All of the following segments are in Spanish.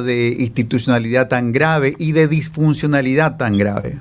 de institucionalidad tan grave y de disfuncionalidad tan grave?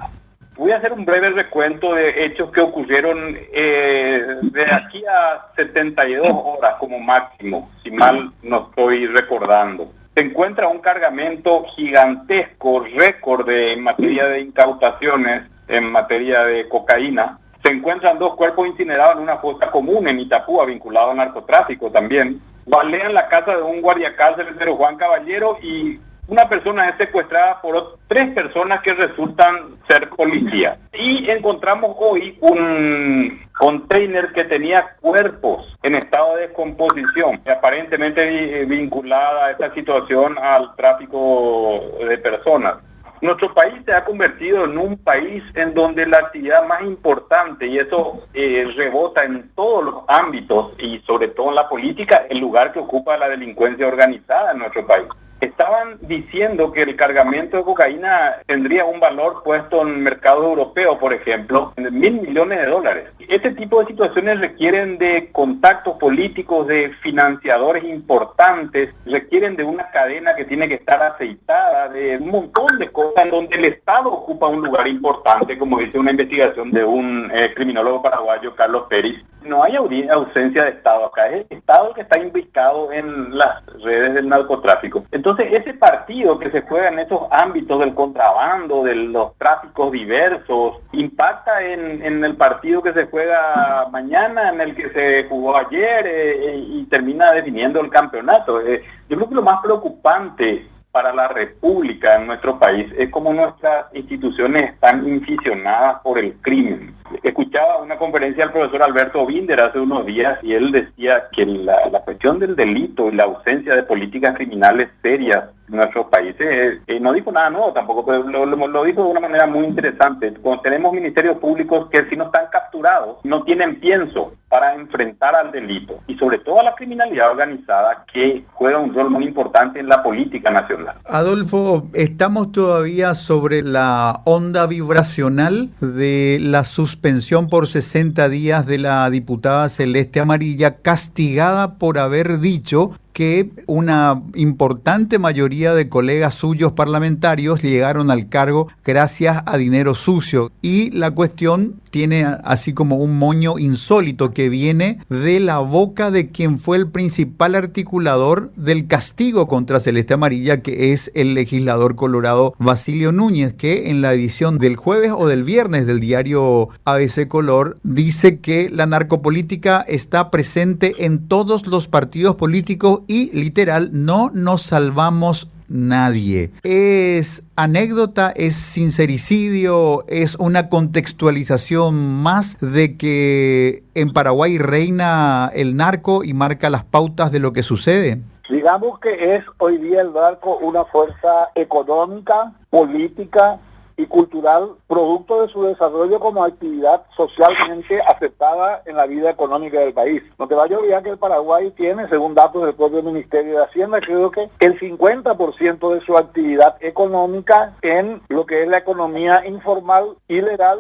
Voy a hacer un breve recuento de hechos que ocurrieron eh, de aquí a 72 horas como máximo, si mal no estoy recordando. Se encuentra un cargamento gigantesco, récord en materia de incautaciones, en materia de cocaína. Se encuentran dos cuerpos incinerados en una fosa común en Itapúa, vinculado al narcotráfico también. Balean la casa de un guardiacárcel, Juan Caballero, y una persona es secuestrada por tres personas que resultan ser policías. Y encontramos hoy un container que tenía cuerpos en estado de descomposición, aparentemente vinculada a esta situación al tráfico de personas. Nuestro país se ha convertido en un país en donde la actividad más importante, y eso eh, rebota en todos los ámbitos y sobre todo en la política, el lugar que ocupa la delincuencia organizada en nuestro país estaban diciendo que el cargamento de cocaína tendría un valor puesto en el mercado europeo, por ejemplo, de mil millones de dólares. Este tipo de situaciones requieren de contactos políticos, de financiadores importantes, requieren de una cadena que tiene que estar aceitada, de un montón de cosas en donde el Estado ocupa un lugar importante, como dice una investigación de un eh, criminólogo paraguayo, Carlos Pérez. No hay ausencia de Estado acá, es el Estado el que está implicado en las redes del narcotráfico. Entonces, entonces, ese partido que se juega en esos ámbitos del contrabando, de los tráficos diversos, impacta en, el partido que se juega mañana, en el que se jugó ayer eh, y termina definiendo el campeonato. Eh, yo creo que lo más preocupante para la República en nuestro país es cómo nuestras instituciones están inficionadas por el crimen. Escuchaba una conferencia del profesor Alberto Binder hace unos días y él decía que la, la cuestión del delito y la ausencia de políticas criminales serias nuestros países. Eh, no dijo nada nuevo tampoco, pero lo, dijo de una manera muy interesante. Cuando tenemos ministerios públicos que si no están capturados, no tienen pienso para enfrentar al delito y sobre todo a la criminalidad organizada que juega un rol muy importante en la política nacional. Adolfo, estamos todavía sobre la onda vibracional de la suspensión por 60 días de la diputada Celeste Amarilla castigada por haber dicho que una importante mayoría de colegas suyos parlamentarios llegaron al cargo gracias a dinero sucio. Y la cuestión tiene así como un moño insólito que viene de la boca de quien fue el principal articulador del castigo contra Celeste Amarilla, que es el legislador colorado Basilio Núñez, que en la edición del jueves o del viernes del diario ABC Color dice que la narcopolítica está presente en todos los partidos políticos y literal no nos salvamos nadie. Es anécdota, es sincericidio, es una contextualización más de que en Paraguay reina el narco y marca las pautas de lo que sucede. Digamos que es hoy día el narco una fuerza económica, política, y cultural producto de su desarrollo como actividad socialmente aceptada en la vida económica del país. No te vaya a olvidar que el Paraguay tiene, según datos del propio Ministerio de Hacienda, creo que el 50% de su actividad económica en lo que es la economía informal, ilegal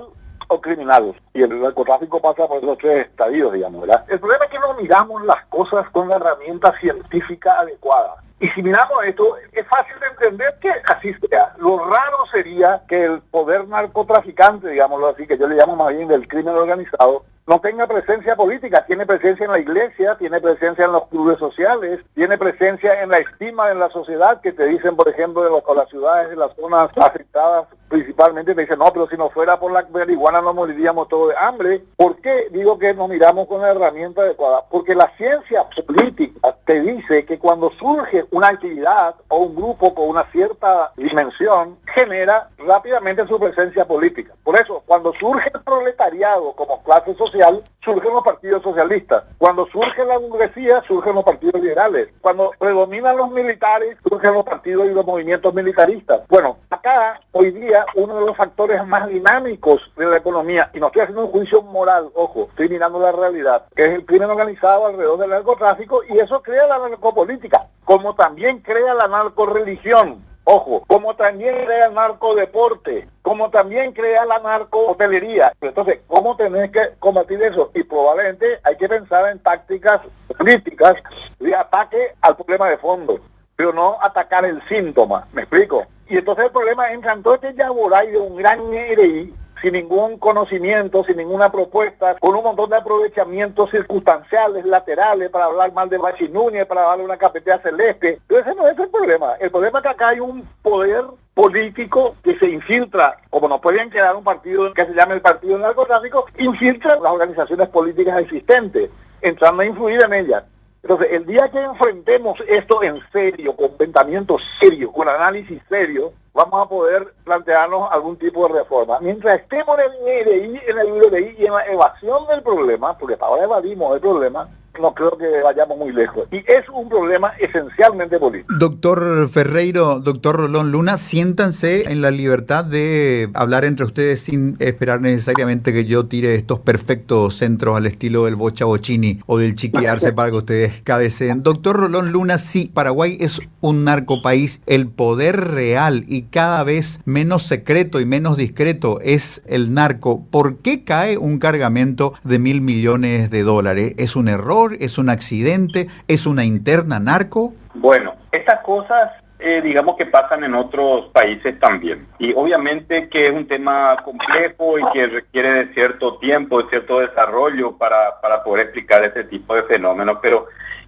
o criminal. Y el narcotráfico pasa por los tres estadios, digamos, ¿verdad? El problema es que no miramos las cosas con la herramienta científica adecuada. Y si miramos esto, es fácil de entender que así sea. Lo raro sería que el poder narcotraficante, digámoslo así, que yo le llamo más bien del crimen organizado, no tenga presencia política, tiene presencia en la iglesia, tiene presencia en los clubes sociales, tiene presencia en la estima en la sociedad que te dicen, por ejemplo, de los, las ciudades, de las zonas afectadas principalmente, te dicen, no, pero si no fuera por la marihuana no moriríamos todos de hambre. ¿Por qué digo que nos miramos con la herramienta adecuada? Porque la ciencia política te dice que cuando surge una actividad o un grupo con una cierta dimensión, genera rápidamente su presencia política. Por eso, cuando surge el proletariado como clase social, surgen los partidos socialistas. Cuando surge la burguesía, surgen los partidos liberales. Cuando predominan los militares, surgen los partidos y los movimientos militaristas. Bueno, acá, hoy día, uno de los factores más dinámicos de la economía, y no estoy haciendo un juicio moral, ojo, estoy mirando la realidad, es el crimen organizado alrededor del narcotráfico, y eso crea la narcopolítica, como también crea la narcoreligión. Ojo, como también crea el narcodeporte, como también crea la narco-hotelería. Entonces, ¿cómo tenés que combatir eso? Y probablemente hay que pensar en tácticas políticas de ataque al problema de fondo. pero no atacar el síntoma, ¿me explico? Y entonces el problema entra en este yaboray de un gran NRI sin ningún conocimiento, sin ninguna propuesta, con un montón de aprovechamientos circunstanciales, laterales, para hablar mal de Bachi Núñez, para darle una cafetea celeste. Pero ese no es el problema. El problema es que acá hay un poder político que se infiltra, como no pueden quedar un partido que se llame el Partido Narcotráfico, infiltra las organizaciones políticas existentes, entrando a influir en ellas. Entonces, el día que enfrentemos esto en serio, con pensamiento serio, con análisis serio, vamos a poder plantearnos algún tipo de reforma. Mientras estemos en el en el de y en la evasión del problema, porque hasta ahora evadimos el problema, no creo que vayamos muy lejos. Y es un problema esencialmente político. Doctor Ferreiro, doctor Rolón Luna, siéntanse en la libertad de hablar entre ustedes sin esperar necesariamente que yo tire estos perfectos centros al estilo del Bocha Bochini o del Chiquiarse para que ustedes cabeceen. Doctor Rolón Luna, sí, Paraguay es un narcopaís. El poder real y cada vez menos secreto y menos discreto es el narco. ¿Por qué cae un cargamento de mil millones de dólares? ¿Es un error? ¿Es un accidente? ¿Es una interna narco? Bueno, estas cosas eh, digamos que pasan en otros países también. Y obviamente que es un tema complejo y que requiere de cierto tiempo, de cierto desarrollo para, para poder explicar ese tipo de fenómenos. Pero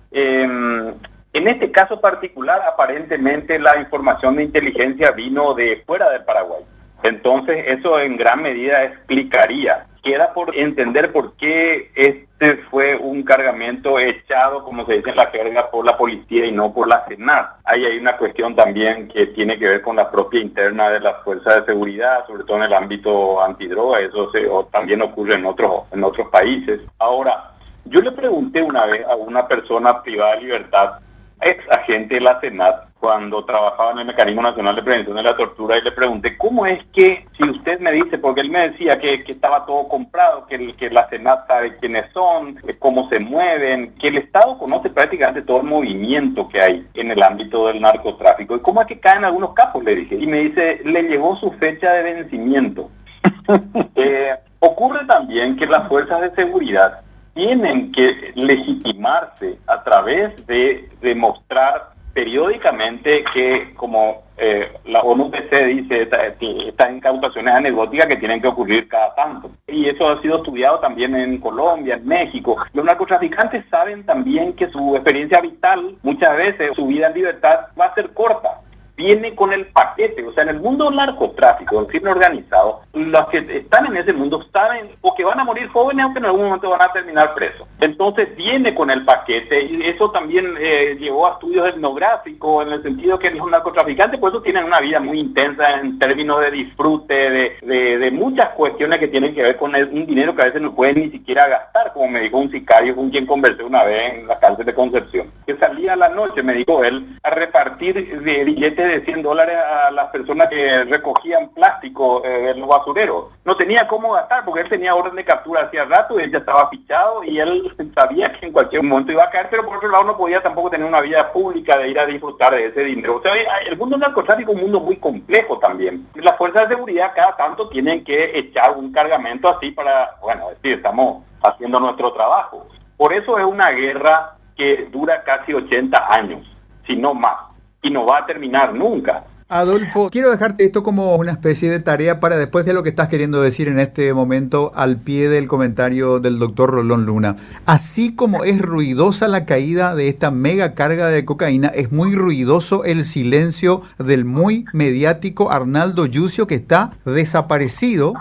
em, en este caso particular, aparentemente la información de inteligencia vino de fuera del Paraguay. Entonces eso en gran medida explicaría. Queda por entender por qué este fue un cargamento echado, como se dice en la carga, por la policía y no por la Senat. Ahí hay una cuestión también que tiene que ver con la propia interna de las fuerzas de seguridad, sobre todo en el ámbito antidroga. Eso también ocurre en otros, en otros países. Ahora, yo le pregunté una vez a una persona privada de libertad ex agente de la Senat cuando trabajaba en el Mecanismo Nacional de Prevención de la Tortura y le pregunté, ¿cómo es que, si usted me dice, porque él me decía que, estaba todo comprado, que, que la Senat sabe quiénes son, cómo se mueven, que el Estado conoce prácticamente todo el movimiento que hay en el ámbito del narcotráfico, ¿y cómo es que caen algunos capos? Le dije, y me dice, le llegó su fecha de vencimiento. Eh, ocurre también que las fuerzas de seguridad tienen que legitimarse a través de demostrar periódicamente que, como eh, la ONUPC dice, estas incautaciones anecdóticas que tienen que ocurrir cada tanto. Y eso ha sido estudiado también en Colombia, en México. Los narcotraficantes saben también que su experiencia vital, muchas veces su vida en libertad, va a ser corta viene con el paquete. O sea, en el mundo narcotráfico, el crimen organizado, los que están en ese mundo saben o que van a morir jóvenes o que en algún momento van a terminar presos. Entonces viene con el paquete y eso también eh, llevó a estudios etnográficos en el sentido que los narcotraficantes por eso tienen una vida muy intensa en términos de disfrute, de, de, muchas cuestiones que tienen que ver con un dinero que a veces no pueden ni siquiera gastar, como me dijo un sicario con quien conversé una vez en la cárcel de Concepción, que salía a la noche, me dijo él, a repartir billetes de 100 dólares a las personas que recogían plástico eh, en los basureros. No tenía cómo gastar porque él tenía orden de captura hacía rato y él ya estaba fichado y él sabía que en cualquier momento iba a caer, pero por otro lado no podía tampoco tener una vida pública de ir a disfrutar de ese dinero. O sea, el mundo narcotráfico es un mundo muy complejo también. Las fuerzas de seguridad cada tanto tienen que echar un cargamento así para, bueno, decir, estamos haciendo nuestro trabajo. Por eso es una guerra que dura casi 80 años, si no más y no va a terminar nunca. Adolfo, quiero dejarte esto como una especie de tarea para después de lo que estás queriendo decir en este momento al pie del comentario del doctor Rolón Luna. Así como es ruidosa la caída de esta mega carga de cocaína, es muy ruidoso el silencio del muy mediático Arnaldo Yucio que está desaparecido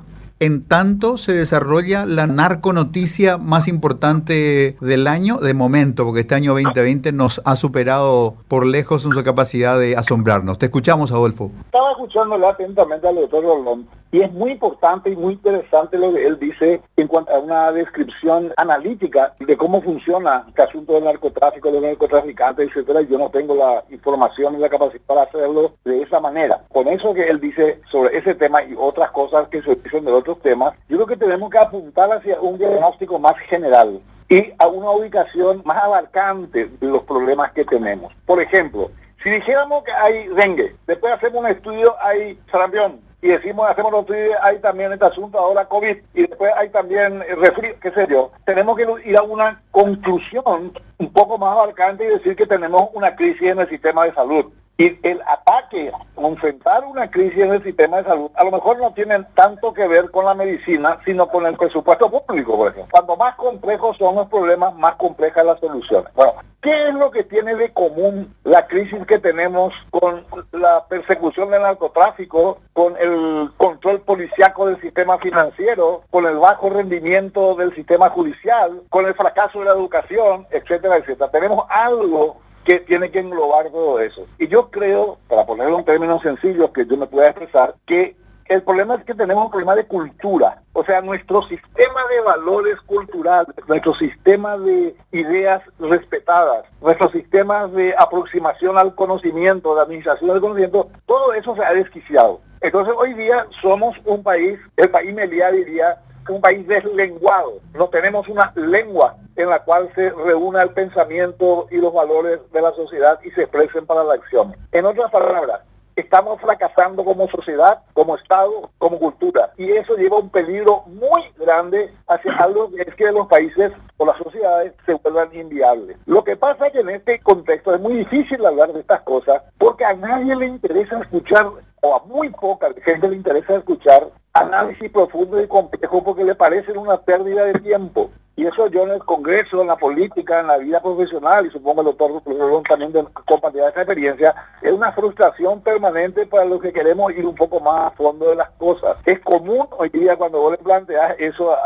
en tanto se desarrolla la narconoticia más importante del año, de momento, porque este año 2020 nos ha superado por lejos en su capacidad de asombrarnos. Te escuchamos, Adolfo. Estaba escuchándole atentamente al doctor Rolón y es muy importante y muy interesante lo que él dice en cuanto a una descripción analítica de cómo funciona el asunto del narcotráfico, de los narcotraficantes, etcétera. Yo no tengo la información y la capacidad para hacerlo de esa manera. Con eso que él dice sobre ese tema y otras cosas que se dicen de otros temas, yo creo que tenemos que apuntar hacia un diagnóstico más general y a una ubicación más abarcante de los problemas que tenemos. Por ejemplo, si dijéramos que hay dengue, después hacemos un estudio, hay sarampión, y decimos, hacemos los hay también este asunto ahora COVID y después hay también refri, qué sé yo. Tenemos que ir a una conclusión un poco más abarcante y decir que tenemos una crisis en el sistema de salud. Y el ataque, enfrentar una crisis en el sistema de salud, a lo mejor no tiene tanto que ver con la medicina, sino con el presupuesto público, por ejemplo. Cuando más complejos son los problemas, más complejas las soluciones. Bueno, ¿qué es lo que tiene de común la crisis que tenemos con la persecución del narcotráfico, con el control policiaco del sistema financiero, con el bajo rendimiento del sistema judicial, con el fracaso de la educación, etcétera, etcétera? Tenemos algo que tiene que englobar todo eso. Y yo creo, para ponerlo en términos sencillos que yo me pueda expresar, que el problema es que tenemos un problema de cultura. O sea, nuestro sistema de valores culturales, nuestro sistema de ideas respetadas, nuestro sistema de aproximación al conocimiento, de administración del conocimiento, todo eso se ha desquiciado. Entonces hoy día somos un país, el país Meliá diría, un país deslenguado. No tenemos una lengua en la cual se reúna el pensamiento y los valores de la sociedad y se expresen para la acción. En otras palabras, estamos fracasando como sociedad, como Estado, como cultura. Y eso lleva un peligro muy grande hacia algo que es que los países o las sociedades se vuelvan inviables. Lo que pasa es que en este contexto es muy difícil hablar de estas cosas porque a nadie le interesa escuchar, o a muy poca gente le interesa escuchar análisis profundo y complejo porque le parecen una pérdida de tiempo. Y eso yo en el Congreso, en la política, en la vida profesional, y supongo el doctor también de compartir esa experiencia, es una frustración permanente para los que queremos ir un poco más a fondo de las cosas. Es común hoy día cuando vos le planteas eso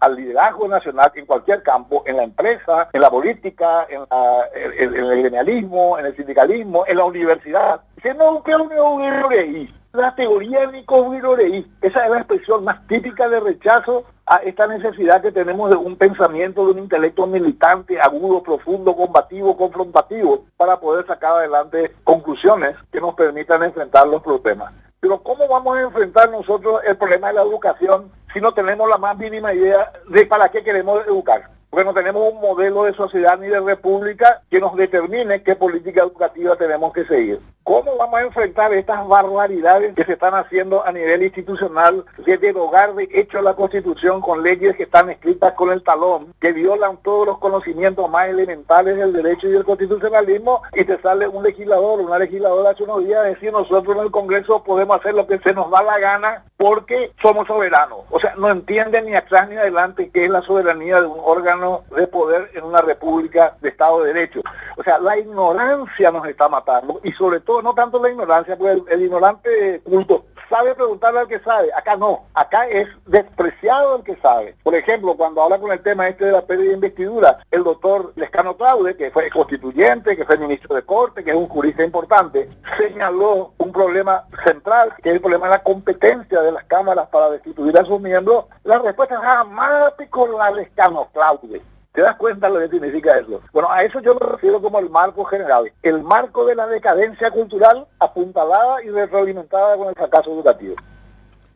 al liderazgo nacional en cualquier campo, en la empresa, en la política, en, el gremialismo, en el sindicalismo, en la universidad, que no, que no la teoría de Nico Esa es la expresión más típica de rechazo a esta necesidad que tenemos de un pensamiento, de un intelecto militante, agudo, profundo, combativo, confrontativo, para poder sacar adelante conclusiones que nos permitan enfrentar los problemas. Pero ¿cómo vamos a enfrentar nosotros el problema de la educación si no tenemos la más mínima idea de para qué queremos educar? porque no tenemos un modelo de sociedad ni de república que nos determine qué política educativa tenemos que seguir. ¿Cómo vamos a enfrentar estas barbaridades que se están haciendo a nivel institucional de derogar de hecho la Constitución con leyes que están escritas con el talón, que violan todos los conocimientos más elementales del derecho y del constitucionalismo y te sale un legislador, una legisladora hace unos días decir nosotros en el Congreso podemos hacer lo que se nos da la gana porque somos soberanos. O sea, no entienden ni atrás ni adelante qué es la soberanía de un órgano de poder en una república de Estado de Derecho. O sea, la ignorancia nos está matando y sobre todo no tanto la ignorancia, porque el, ignorante culto sabe preguntarle al que sabe. Acá no, acá es despreciado el que sabe. Por ejemplo, cuando habla con el tema este de la pérdida de investidura, el doctor Lescano Claude, que fue constituyente, que fue ministro de corte, que es un jurista importante, señaló un problema central, que es el problema de la competencia de las cámaras para destituir a sus miembros. La respuesta es jamás con la Lescano Claude. ¿Te das cuenta lo que significa eso? Bueno, a eso yo me refiero como el marco general. El marco de la decadencia cultural apuntalada y retroalimentada con el fracaso educativo.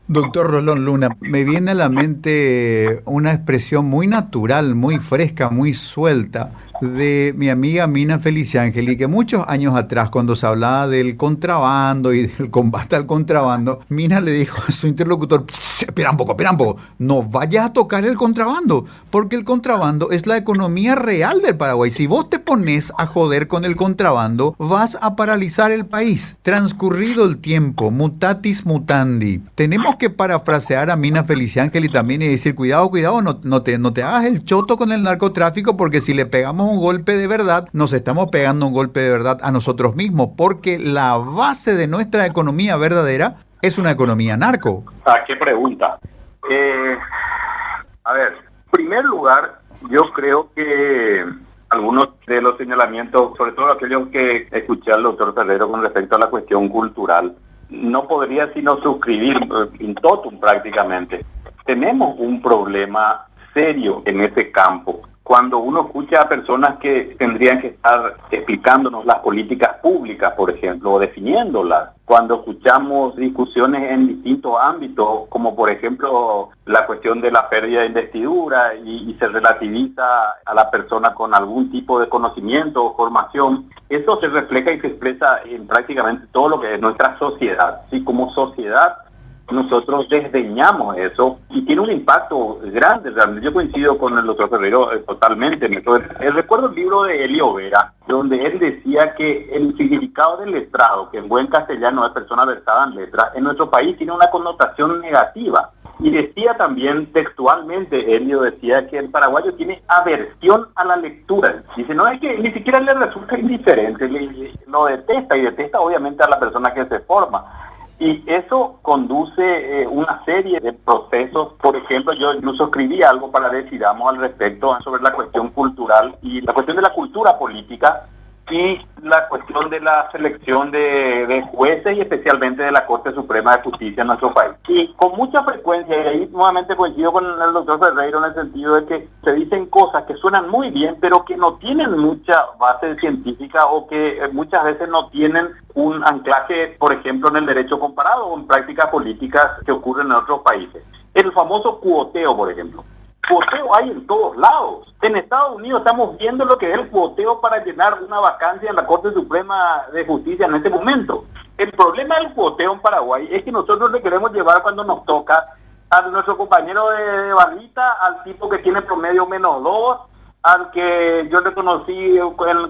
Doctor Rolón Luna, me viene a la mente una expresión muy natural, muy fresca, muy suelta de mi amiga Mina Feliciangeli, que muchos años atrás, cuando se hablaba del contrabando y del combate al contrabando, Mina le dijo a su interlocutor, espera un poco, espera un poco, no vayas a tocar el contrabando, porque el contrabando es la economía real del Paraguay. Si vos te pones a joder con el contrabando, vas a paralizar el país. Transcurrido el tiempo, mutatis mutandi, tenemos que parafrasear a Mina Feliciangeli también y decir, cuidado, cuidado, no, no, te, no te hagas el choto con el narcotráfico, porque si le pegamos un golpe de verdad, nos estamos pegando un golpe de verdad a nosotros mismos, porque la base de nuestra economía verdadera es una economía narco. ¿A qué pregunta? Eh, a ver, en primer lugar, yo creo que algunos de los señalamientos, sobre todo aquellos que escuché al doctor Ferrero con respecto a la cuestión cultural, no podría sino suscribir in totum prácticamente. Tenemos un problema serio en ese campo cuando uno escucha a personas que tendrían que estar explicándonos las políticas públicas, por ejemplo, o definiéndolas, cuando escuchamos discusiones en distintos ámbitos, como por ejemplo la cuestión de la pérdida de investidura y, se relativiza a la persona con algún tipo de conocimiento o formación, eso se refleja y se expresa en prácticamente todo lo que es nuestra sociedad. ¿sí? Como sociedad nosotros desdeñamos eso y tiene un impacto grande realmente. Yo coincido con el doctor Ferrero eh, totalmente. Eh, recuerdo el libro de Elio Vera, donde él decía que el significado del letrado, que en buen castellano es persona versada en letras, en nuestro país tiene una connotación negativa. Y decía también textualmente, Elio decía que el paraguayo tiene aversión a la lectura. Dice, no es que ni siquiera le resulta indiferente, lo detesta y detesta obviamente a la persona que se forma. Y eso conduce eh, una serie de procesos. Por ejemplo, yo incluso escribí algo para Decidamos al respecto sobre la cuestión cultural y la cuestión de la cultura política y la cuestión de la selección de, jueces y especialmente de la Corte Suprema de Justicia en nuestro país. Y con mucha frecuencia, y ahí nuevamente coincido con el doctor Ferreiro en el sentido de que se dicen cosas que suenan muy bien, pero que no tienen mucha base científica o que eh, muchas veces no tienen un anclaje, por ejemplo, en el derecho comparado o en prácticas políticas que ocurren en otros países. El famoso cuoteo, por ejemplo cuoteo hay en todos lados. En Estados Unidos estamos viendo lo que es el cuoteo para llenar una vacancia en la Corte Suprema de Justicia en este momento. El problema del cuoteo en Paraguay es que nosotros le queremos llevar cuando nos toca a nuestro compañero de barrita, al tipo que tiene promedio menos dos, al que yo le conocí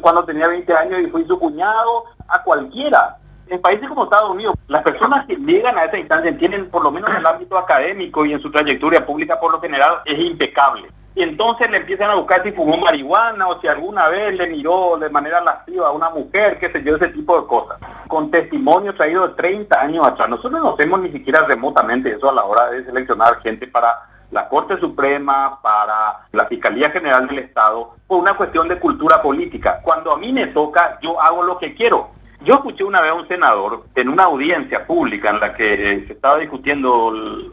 cuando tenía 20 años y fui su cuñado, a cualquiera en países como Estados Unidos, las personas que llegan a esa instancia tienen, por lo menos en el ámbito académico y en su trayectoria pública por lo general, es impecable. Y entonces le empiezan a buscar si fumó marihuana o si alguna vez le miró de manera lasciva a una mujer, qué sé yo, ese tipo de cosas. Con testimonio traído de 30 años atrás. Nosotros no hacemos ni siquiera remotamente eso a la hora de seleccionar gente para la Corte Suprema, para la Fiscalía General del Estado, por una cuestión de cultura política. Cuando a mí me toca, yo hago lo que quiero. Yo escuché una vez a un senador en una audiencia pública en la que se estaba discutiendo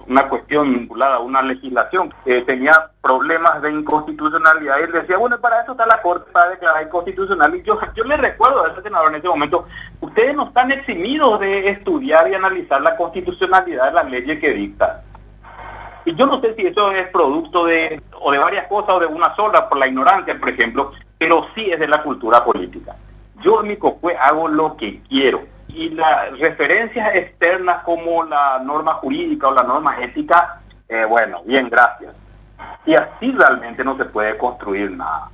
una cuestión vinculada a una legislación que tenía problemas de inconstitucionalidad y él decía, bueno, para eso está la Corte para declarar inconstitucional. Y yo, yo le recuerdo a ese senador en ese momento, ustedes no están eximidos de estudiar y analizar la constitucionalidad de las leyes que dicta. Y yo no sé si eso es producto de, o de varias cosas o de una sola, por la ignorancia, por ejemplo, pero sí es de la cultura política. Yo en mi COCUE hago lo que quiero. Y las referencias externas como la norma jurídica o la norma ética, eh, bueno, bien, gracias. Y así realmente no se puede construir nada.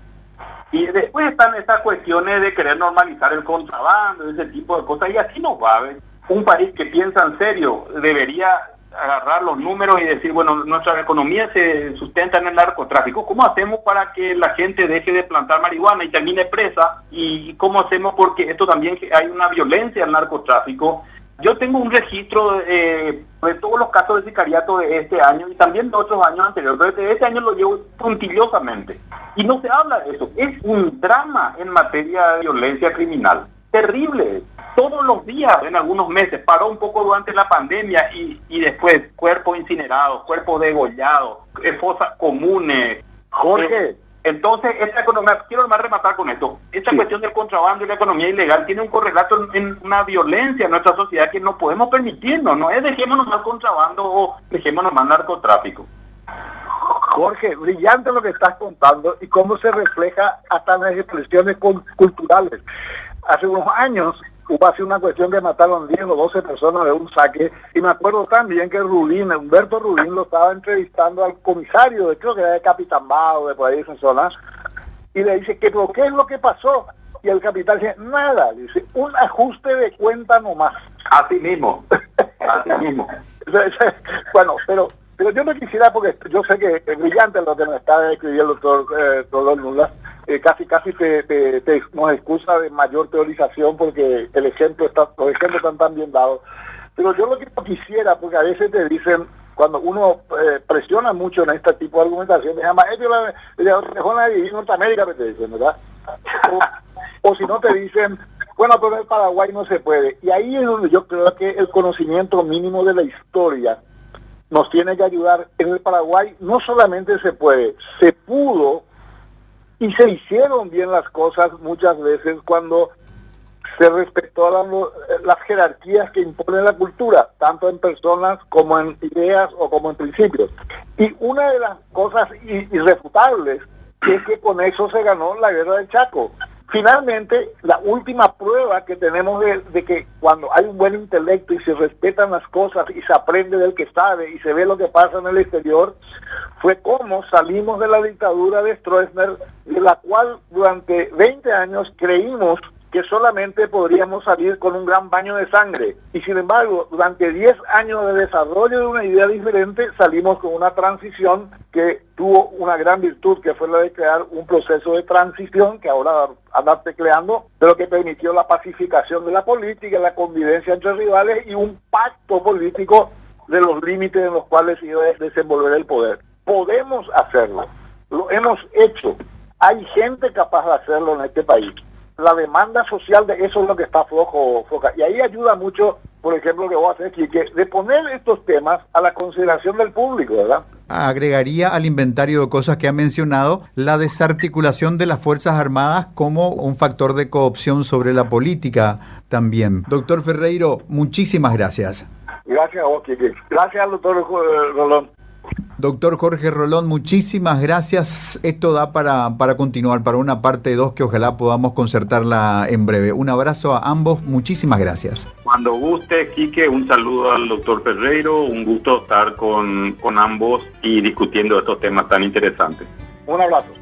Y después están estas cuestiones de querer normalizar el contrabando, ese tipo de cosas, y así no va. haber Un país que piensa en serio debería agarrar los números y decir, bueno, nuestra economía se sustenta en el narcotráfico. ¿Cómo hacemos para que la gente deje de plantar marihuana y termine presa? ¿Y cómo hacemos porque esto también hay una violencia al narcotráfico? Yo tengo un registro eh, de todos los casos de sicariato de este año y también de otros años anteriores, pero de este año lo llevo puntillosamente. Y no se habla de eso. Es un drama en materia de violencia criminal. Terrible todos los días en algunos meses, paró un poco durante la pandemia y, y después cuerpos incinerados, cuerpos degollados, fosas comunes. Jorge. Eh, entonces, esta economía, quiero más rematar con esto, esta cuestión del contrabando y la economía ilegal tiene un correlato en, una violencia en nuestra sociedad que no podemos permitirnos, no es dejémonos más contrabando o dejémonos más narcotráfico. Jorge, brillante lo que estás contando y cómo se refleja hasta en las expresiones culturales. Hace unos años hubo así una cuestión que mataron 10 o 12 personas de un saque. Y me acuerdo también que Rulín, Humberto Rulín, lo estaba entrevistando al comisario, de, creo que era de Capitán Bao, de por ahí esa zona, y le dice, ¿qué, ¿qué es lo que pasó? Y el capitán dice, nada, dice, un ajuste de cuenta nomás. Así mismo, así mismo. bueno, pero pero yo no quisiera, porque yo sé que es brillante lo que me está describiendo el doctor, eh, Lula, eh, casi casi te, nos excusa de mayor teorización porque el ejemplo está, los ejemplos están tan bien dados. Pero yo lo que quisiera, porque a veces te dicen, cuando uno eh, presiona mucho en este tipo de argumentación, se llama, ellos la la de Norteamérica, te dicen, ¿verdad? O, si no te dicen, bueno, pero en Paraguay no se puede. Y ahí es donde yo creo que el conocimiento mínimo de la historia nos tiene que ayudar. En el Paraguay no solamente se puede, se pudo y se hicieron bien las cosas muchas veces cuando se respetó las jerarquías que impone la cultura, tanto en personas como en ideas o como en principios. Y una de las cosas irrefutables es que con eso se ganó la guerra del Chaco. Finalmente, la última prueba que tenemos de, que cuando hay un buen intelecto y se respetan las cosas y se aprende del que sabe y se ve lo que pasa en el exterior, fue cómo salimos de la dictadura de Stroessner, de la cual durante 20 años creímos que solamente podríamos salir con un gran baño de sangre. Y sin embargo, durante 10 años de desarrollo de una idea diferente, salimos con una transición que tuvo una gran virtud, que fue la de crear un proceso de transición que ahora anda tecleando, pero que permitió la pacificación de la política, la convivencia entre rivales y un pacto político de los límites en los cuales iba a desenvolver el poder. Podemos hacerlo, lo hemos hecho. Hay gente capaz de hacerlo en este país la demanda social de eso es lo que está flojo, floja. Y ahí ayuda mucho, por ejemplo, lo que vos haces aquí, que de poner estos temas a la consideración del público, ¿verdad? Agregaría al inventario de cosas que ha mencionado la desarticulación de las Fuerzas Armadas como un factor de coopción sobre la política también. Doctor Ferreiro, muchísimas gracias. Gracias a vos, Kike. Gracias al doctor Rolón. Doctor Jorge Rolón, muchísimas gracias. Esto da para, para continuar, para una parte 2 que ojalá podamos concertarla en breve. Un abrazo a ambos, muchísimas gracias. Cuando guste, Quique, un saludo al doctor Ferreiro, un gusto estar con, con ambos y discutiendo estos temas tan interesantes. Un abrazo.